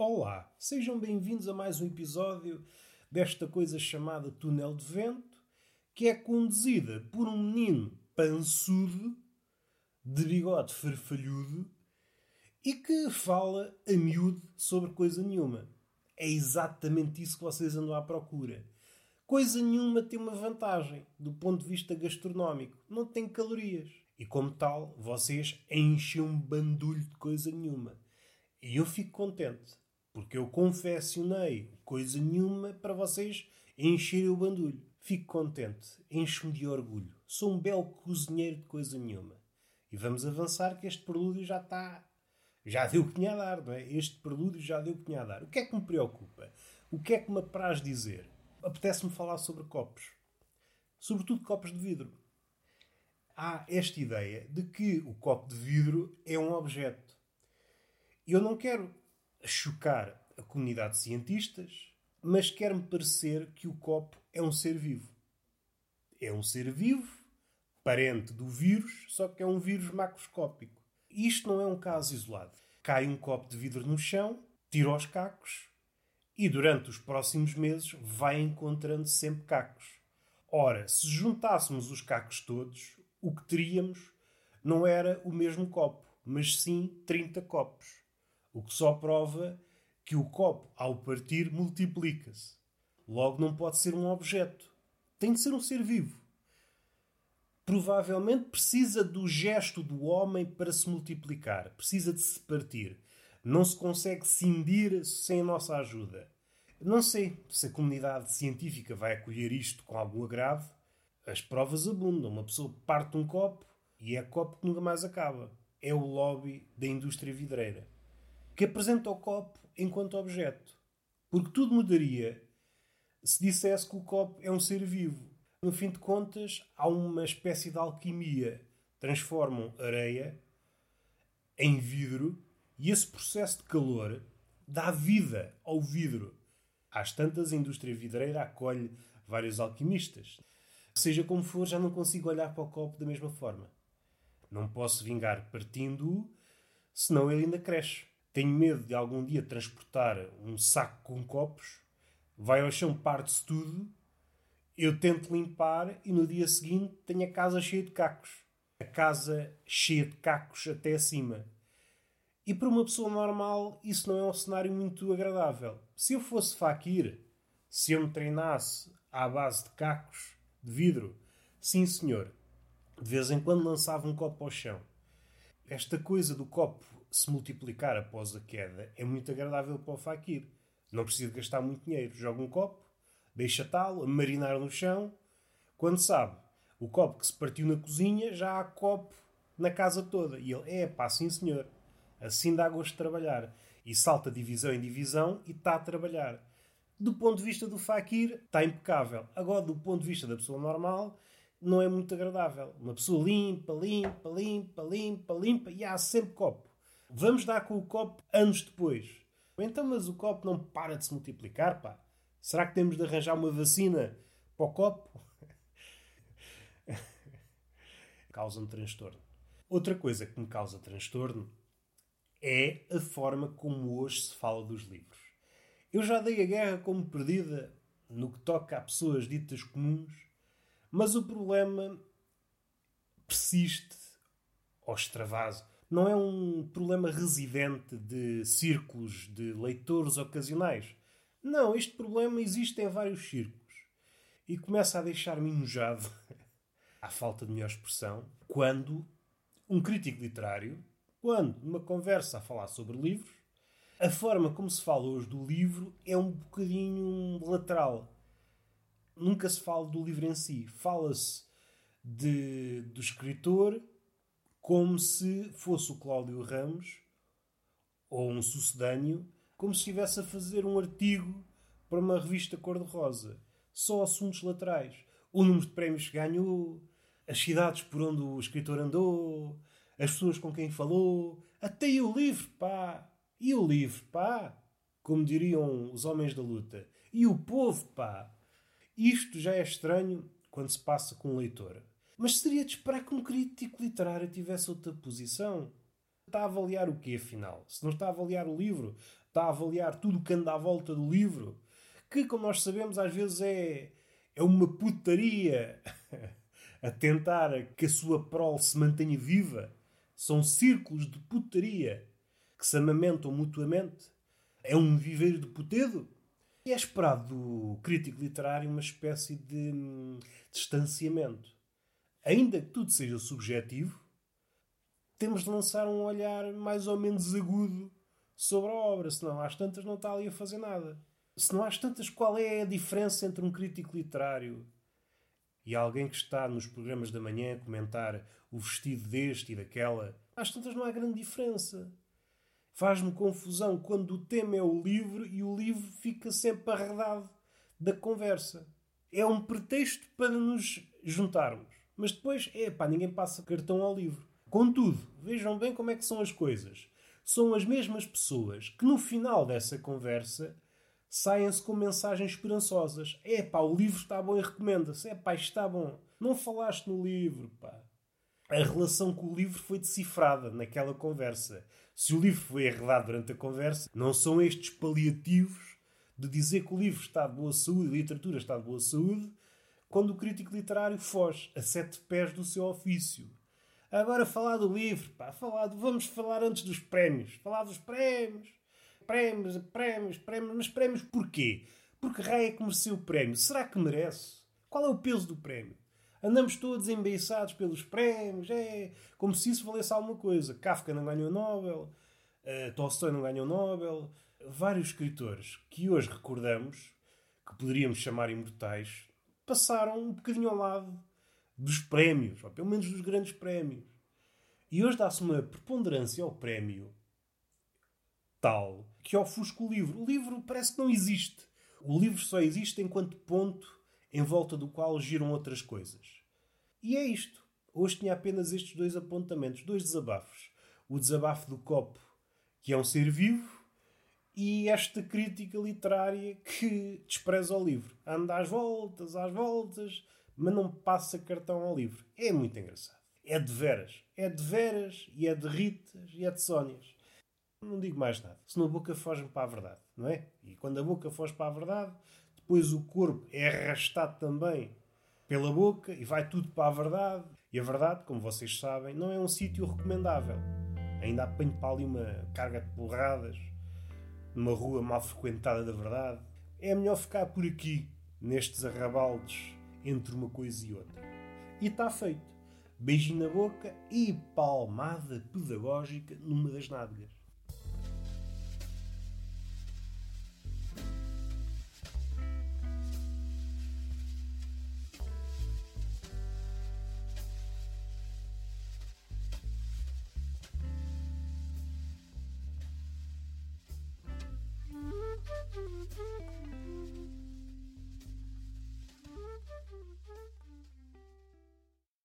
Olá, sejam bem-vindos a mais um episódio desta coisa chamada Túnel de Vento, que é conduzida por um menino pançudo, de bigode farfalhudo, e que fala a miúdo sobre coisa nenhuma. É exatamente isso que vocês andam à procura. Coisa nenhuma tem uma vantagem do ponto de vista gastronómico. Não tem calorias. E como tal, vocês enchem um bandulho de coisa nenhuma. E eu fico contente, porque eu confeccionei coisa nenhuma para vocês encherem o bandulho. Fico contente, encho-me de orgulho. Sou um belo cozinheiro de coisa nenhuma. E vamos avançar que este prelúdio já está. Já deu o que tinha a dar, não é? Este prelúdio já deu o que tinha a dar. O que é que me preocupa? O que é que me apraz dizer? Apetece-me falar sobre copos. Sobretudo copos de vidro. Há esta ideia de que o copo de vidro é um objeto. Eu não quero chocar a comunidade de cientistas, mas quer-me parecer que o copo é um ser vivo. É um ser vivo, parente do vírus, só que é um vírus macroscópico. Isto não é um caso isolado. Cai um copo de vidro no chão, tira os cacos e durante os próximos meses vai encontrando sempre cacos. Ora, se juntássemos os cacos todos, o que teríamos não era o mesmo copo, mas sim 30 copos. O que só prova que o copo, ao partir, multiplica-se. Logo, não pode ser um objeto. Tem de ser um ser vivo provavelmente precisa do gesto do homem para se multiplicar, precisa de se partir. Não se consegue cindir sem a nossa ajuda. Não sei se a comunidade científica vai acolher isto com algum agravo. As provas abundam. Uma pessoa parte um copo e é copo que nunca mais acaba. É o lobby da indústria vidreira que apresenta o copo enquanto objeto. Porque tudo mudaria se dissesse que o copo é um ser vivo no fim de contas, há uma espécie de alquimia. Transformam areia em vidro e esse processo de calor dá vida ao vidro. Às tantas, a indústria vidreira acolhe vários alquimistas. Seja como for, já não consigo olhar para o copo da mesma forma. Não posso vingar partindo-o, senão ele ainda cresce. Tenho medo de algum dia transportar um saco com copos, vai ao chão, parte-se tudo eu tento limpar e no dia seguinte tenho a casa cheia de cacos. A casa cheia de cacos até acima. E para uma pessoa normal isso não é um cenário muito agradável. Se eu fosse faquir, se eu me treinasse à base de cacos, de vidro, sim senhor, de vez em quando lançava um copo ao chão. Esta coisa do copo se multiplicar após a queda é muito agradável para o faquir. Não precisa gastar muito dinheiro. Joga um copo, deixa tal, a marinar no chão. Quando sabe o copo que se partiu na cozinha, já há copo na casa toda. E ele, é pá, sim senhor. Assim dá gosto de trabalhar. E salta divisão em divisão e está a trabalhar. Do ponto de vista do Fakir, está impecável. Agora, do ponto de vista da pessoa normal, não é muito agradável. Uma pessoa limpa, limpa, limpa, limpa, limpa e há sempre copo. Vamos dar com o copo anos depois. Então, mas o copo não para de se multiplicar, pá. Será que temos de arranjar uma vacina para o copo? Causa-me transtorno. Outra coisa que me causa transtorno é a forma como hoje se fala dos livros. Eu já dei a guerra como perdida no que toca a pessoas ditas comuns, mas o problema persiste ou extravasa. Não é um problema residente de círculos de leitores ocasionais. Não, este problema existe em vários círculos. E começa a deixar-me enojado, à falta de melhor expressão, quando um crítico literário, quando numa conversa a falar sobre livros, a forma como se fala hoje do livro é um bocadinho lateral. Nunca se fala do livro em si. Fala-se do escritor como se fosse o Cláudio Ramos ou um sucedâneo como se estivesse a fazer um artigo para uma revista cor-de-rosa. Só assuntos laterais. O número de prémios que ganhou, as cidades por onde o escritor andou, as pessoas com quem falou, até o livro, pá! E o livro, pá! Como diriam os homens da luta. E o povo, pá! Isto já é estranho quando se passa com um leitor. Mas seria de esperar que um crítico literário tivesse outra posição. Está a avaliar o quê, afinal? Se não está a avaliar o livro, está a avaliar tudo o que anda à volta do livro, que, como nós sabemos, às vezes é, é uma putaria a tentar que a sua prole se mantenha viva. São círculos de putaria que se amamentam mutuamente. É um viveiro de putedo. E é esperado do crítico literário uma espécie de hum, distanciamento. Ainda que tudo seja subjetivo, temos de lançar um olhar mais ou menos agudo sobre a obra, senão às tantas não está ali a fazer nada. Se não às tantas, qual é a diferença entre um crítico literário e alguém que está nos programas da manhã a comentar o vestido deste e daquela? Às tantas não há grande diferença. Faz-me confusão quando o tema é o livro e o livro fica sempre arredado da conversa. É um pretexto para nos juntarmos. Mas depois, é pá, ninguém passa cartão ao livro. Contudo, vejam bem como é que são as coisas. São as mesmas pessoas que no final dessa conversa saem-se com mensagens esperançosas. É pá, o livro está bom e recomenda-se. É pá, está bom. Não falaste no livro, pá. A relação com o livro foi decifrada naquela conversa. Se o livro foi arredado durante a conversa, não são estes paliativos de dizer que o livro está de boa saúde, a literatura está de boa saúde, quando o crítico literário foge a sete pés do seu ofício. Agora falar do livro, pá, falar do... vamos falar antes dos prémios. Falar dos prémios, prémios, prémios, prémios, mas prémios porquê? Porque raio é que mereceu o prémio. Será que merece? Qual é o peso do prémio? Andamos todos embeiçados pelos prémios, é como se isso valesse alguma coisa. Kafka não ganhou Nobel, uh, Tolstói não ganhou Nobel. Vários escritores que hoje recordamos, que poderíamos chamar imortais, passaram um bocadinho ao lado dos prémios, ou pelo menos dos grandes prémios. E hoje dá-se uma preponderância ao prémio tal que ofusca o livro. O livro parece que não existe. O livro só existe enquanto ponto em volta do qual giram outras coisas. E é isto. Hoje tinha apenas estes dois apontamentos, dois desabafos. O desabafo do copo, que é um ser vivo, e esta crítica literária que despreza o livro. Anda às voltas, às voltas, mas não passa cartão ao livro. É muito engraçado. É de veras. É de veras, e é de Ritas, e é de Sónias. Não digo mais nada. Senão a boca foge-me para a verdade, não é? E quando a boca foge para a verdade, depois o corpo é arrastado também pela boca e vai tudo para a verdade. E a verdade, como vocês sabem, não é um sítio recomendável. Ainda apanho para ali uma carga de porradas, numa rua mal frequentada da verdade. É melhor ficar por aqui, nestes arrabaldes entre uma coisa e outra. E está feito. Beijinho na boca e palmada pedagógica numa das nádegas.